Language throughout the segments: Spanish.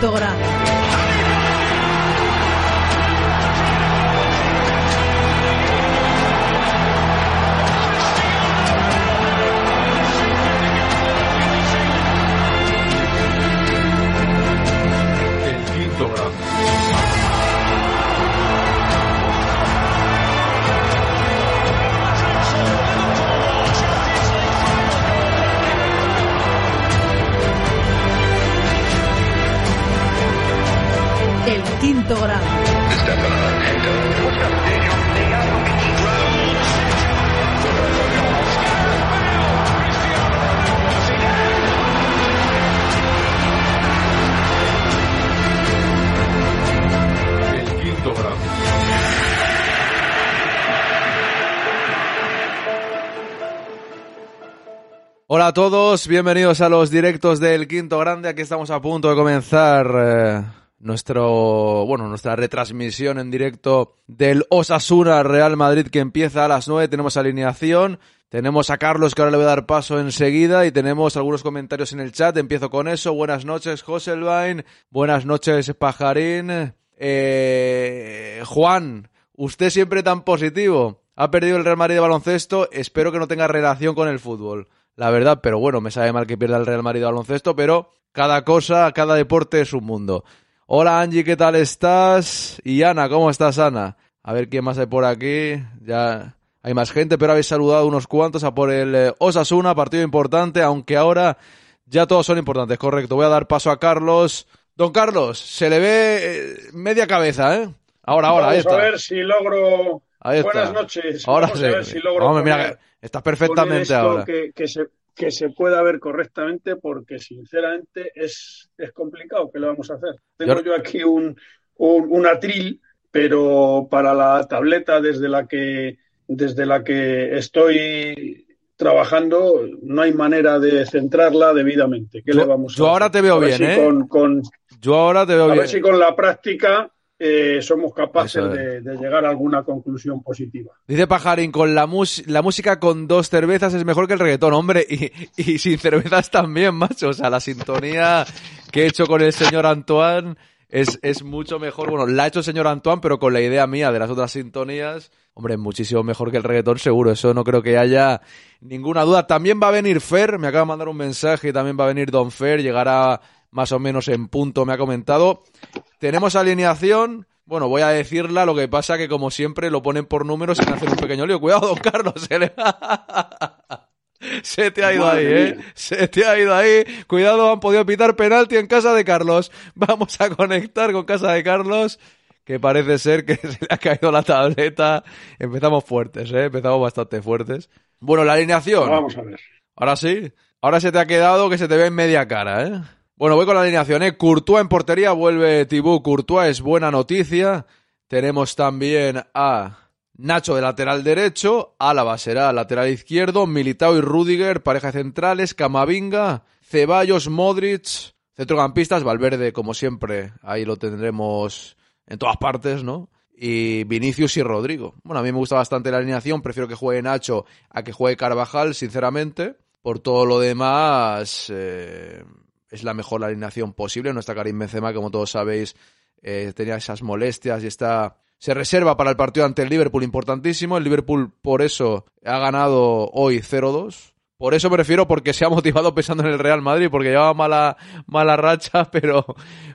quinto El quinto grado. El quinto grado. Hola a todos, bienvenidos a los directos del Quinto Grande. Aquí estamos a punto de comenzar eh, nuestro, bueno, nuestra retransmisión en directo del Osasuna Real Madrid que empieza a las 9. Tenemos alineación, tenemos a Carlos que ahora le voy a dar paso enseguida y tenemos algunos comentarios en el chat. Empiezo con eso. Buenas noches, Joselvain. Buenas noches, Pajarín. Eh, Juan, usted siempre tan positivo. Ha perdido el Real Madrid de baloncesto. Espero que no tenga relación con el fútbol la verdad, pero bueno, me sabe mal que pierda el Real Madrid de baloncesto, pero cada cosa, cada deporte es un mundo. Hola Angie, ¿qué tal estás? Y Ana, ¿cómo estás Ana? A ver quién más hay por aquí. Ya hay más gente, pero habéis saludado unos cuantos a por el eh, Osasuna, partido importante, aunque ahora ya todos son importantes, correcto. Voy a dar paso a Carlos. Don Carlos, se le ve eh, media cabeza, ¿eh? Ahora, ahora, Vamos a ver si logro. Ahí. Buenas noches. Ahora Vamos sí. a ver si logro Hombre, mira, estás perfectamente ahora. Que, que se, que se pueda ver correctamente, porque sinceramente es, es complicado. ¿Qué le vamos a hacer? Tengo Yo- aquí un, un, un atril, pero para la tableta desde la que, desde la que estoy trabajando no hay manera de centrarla debidamente. ¿Qué Yo- le vamos a yo ahora te veo A bien, si ¿eh? Con, con, Yo ahora te veo a bien. ver si con la práctica eh, somos capaces es. de, de llegar a alguna conclusión positiva. Dice Pajarín, con la, mus- la música con dos cervezas es mejor que el reggaetón, hombre, y, y sin cervezas también, macho. O sea, la sintonía que he hecho con el señor Antoine es, es mucho mejor. Bueno, la ha hecho el señor Antoine, pero con la idea mía de las otras sintonías, hombre, muchísimo mejor que el reggaetón, seguro. Eso no creo que haya ninguna duda. También va a venir Fer, me acaba de mandar un mensaje, y también va a venir Don Fer, llegará más o menos en punto, me ha comentado. Tenemos alineación. Bueno, voy a decirla, lo que pasa que como siempre lo ponen por números sin hacer un pequeño lío. Cuidado, don Carlos. Se, le- Se te ha ido ahí, ¿eh? Se te ha ido ahí. Cuidado, han podido pitar penalti en casa de Carlos. Vamos a conectar con casa de Carlos, que parece ser que se le ha caído la tableta. Empezamos fuertes, ¿eh? Empezamos bastante fuertes. Bueno, la alineación. Vamos a ver. Ahora sí. Ahora se te ha quedado que se te ve en media cara, ¿eh? Bueno, voy con la alineación, ¿eh? Courtois en portería, vuelve Thibaut Courtois, es buena noticia. Tenemos también a Nacho de lateral derecho, Álava será lateral izquierdo, Militao y Rudiger, pareja centrales, Camavinga, Ceballos, Modric, centrocampistas, Valverde, como siempre, ahí lo tendremos en todas partes, ¿no? Y Vinicius y Rodrigo. Bueno, a mí me gusta bastante la alineación, prefiero que juegue Nacho a que juegue Carvajal, sinceramente. Por todo lo demás, eh, es la mejor alineación posible. No está Karim Benzema, como todos sabéis, eh, tenía esas molestias y está se reserva para el partido ante el Liverpool importantísimo. El Liverpool por eso ha ganado hoy 0-2. Por eso me refiero porque se ha motivado pensando en el Real Madrid, porque llevaba mala, mala racha, pero,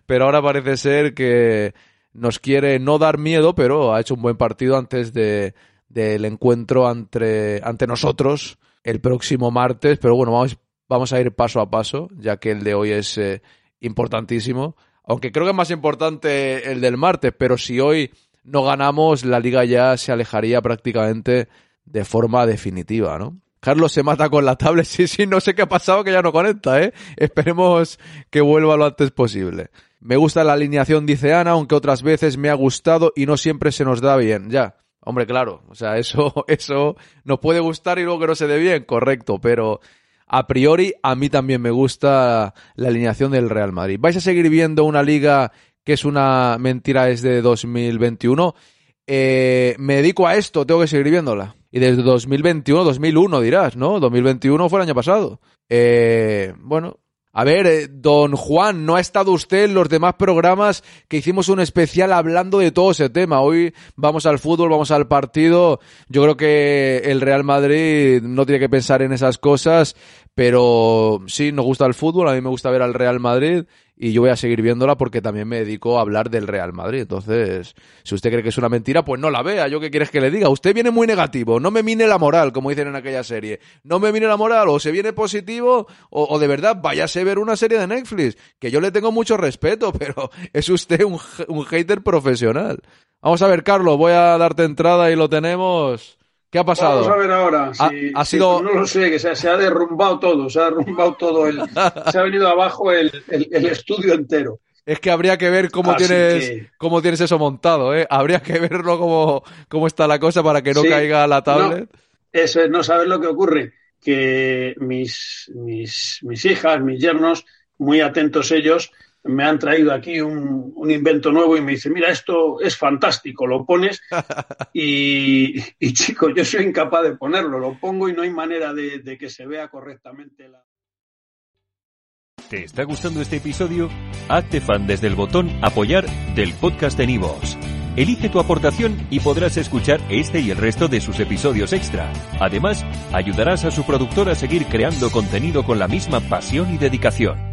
pero ahora parece ser que nos quiere no dar miedo, pero ha hecho un buen partido antes de, del encuentro ante, ante nosotros el próximo martes. Pero bueno, vamos, vamos a ir paso a paso, ya que el de hoy es eh, importantísimo. Aunque creo que es más importante el del martes, pero si hoy no ganamos, la liga ya se alejaría prácticamente de forma definitiva, ¿no? Carlos se mata con la tablet, sí, sí, no sé qué ha pasado que ya no conecta, ¿eh? Esperemos que vuelva lo antes posible. Me gusta la alineación, dice Ana, aunque otras veces me ha gustado y no siempre se nos da bien, ya. Hombre, claro, o sea, eso, eso nos puede gustar y luego que no se dé bien, correcto, pero a priori a mí también me gusta la alineación del Real Madrid. ¿Vais a seguir viendo una liga que es una mentira desde 2021? Eh, me dedico a esto, tengo que seguir viéndola. Y desde 2021, 2001 dirás, ¿no? 2021 fue el año pasado. Eh, bueno, A ver, eh, don Juan, no ha estado usted en los demás programas que hicimos un especial hablando de todo ese tema. Hoy vamos al fútbol, vamos al partido. Yo creo que el Real Madrid no tiene que pensar en esas cosas, pero sí, nos gusta el fútbol, a mí me gusta ver al Real Madrid y yo voy a seguir viéndola porque también me dedico a hablar del Real Madrid. Entonces, si usted cree que es una mentira, pues no la vea. ¿Yo qué quieres que le diga? Usted viene muy negativo, no me mine la moral, como dicen en aquella serie. No me mine la moral, o se viene positivo, o, de verdad váyase a ver una serie de Netflix, que yo le tengo mucho respeto, pero es usted un, un hater profesional. Vamos a ver, Carlos, voy a darte entrada y lo tenemos. ¿Qué ha pasado? Vamos a ver ahora. ha, sido... no lo sé, que se, ha derrumbado todo, se ha derrumbado todo, el, se ha venido abajo el, estudio entero. Es que habría que ver cómo tienes cómo tienes eso montado, ¿eh? Habría que verlo cómo, cómo está la cosa para que no caiga la tablet. eso es, no sabes lo que ocurre, que mis, mis, mis hijas, mis yernos, muy atentos ellos, me han traído aquí un, un, invento nuevo y me dice, mira, esto es fantástico, lo pones y, y chico, yo soy incapaz de ponerlo, lo pongo y no hay manera de, de que se vea correctamente la... ¿Te está gustando este episodio? Hazte fan desde el botón apoyar del podcast de Nivos. Elige tu aportación y podrás escuchar este y el resto de sus episodios extra. Además, ayudarás a su productor a seguir creando contenido con la misma pasión y dedicación.